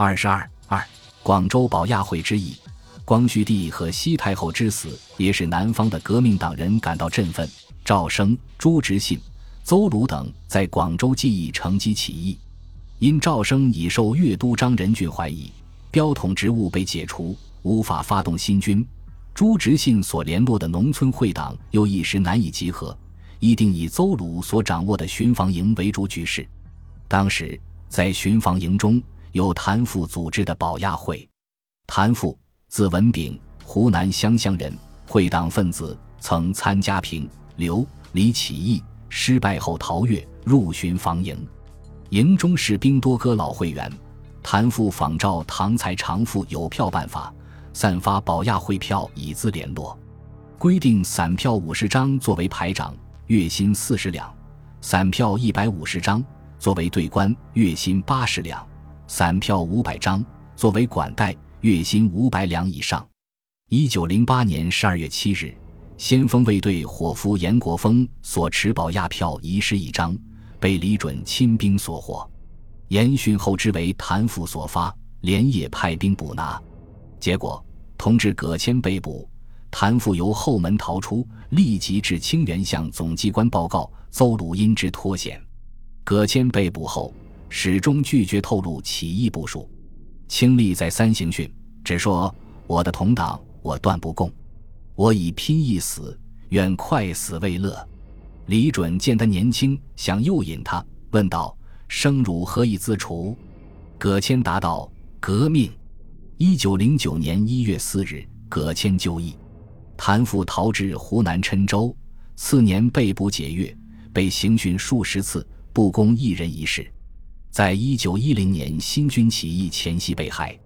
二十二二，广州保亚会之役，光绪帝和西太后之死，也使南方的革命党人感到振奋。赵升、朱执信、邹鲁等在广州记忆乘机起义，因赵升已受粤都张仁俊怀疑，标统职务被解除，无法发动新军；朱执信所联络的农村会党又一时难以集合，一定以邹鲁所掌握的巡防营为主局势。当时在巡防营中。由谭父组织的保亚会，谭父字文炳，湖南湘乡人，会党分子，曾参加平刘李起义，失败后逃越入巡防营，营中士兵多哥老会员。谭父仿照唐才常赋邮票办法，散发保亚会票以资联络，规定散票五十张作为排长，月薪四十两；散票一百五十张作为队官，月薪八十两。散票五百张作为管带，月薪五百两以上。一九零八年十二月七日，先锋卫队伙夫严国峰所持保亚票遗失一张，被李准亲兵所获。严讯后知为谭父所发，连夜派兵捕拿，结果同知葛谦被捕，谭父由后门逃出，立即至清源向总机关报告，邹鲁因之脱险。葛谦被捕后。始终拒绝透露起义部署，清吏在三刑讯，只说我的同党，我断不供，我以拼一死，愿快死为乐。李准见他年轻，想诱引他，问道：“生汝何以自处？”葛谦答道：“革命。”一九零九年一月四日，葛谦就义，谭父逃至湖南郴州，次年被捕解约，被刑讯数十次，不供一人一事。在一九一零年新军起义前夕被害。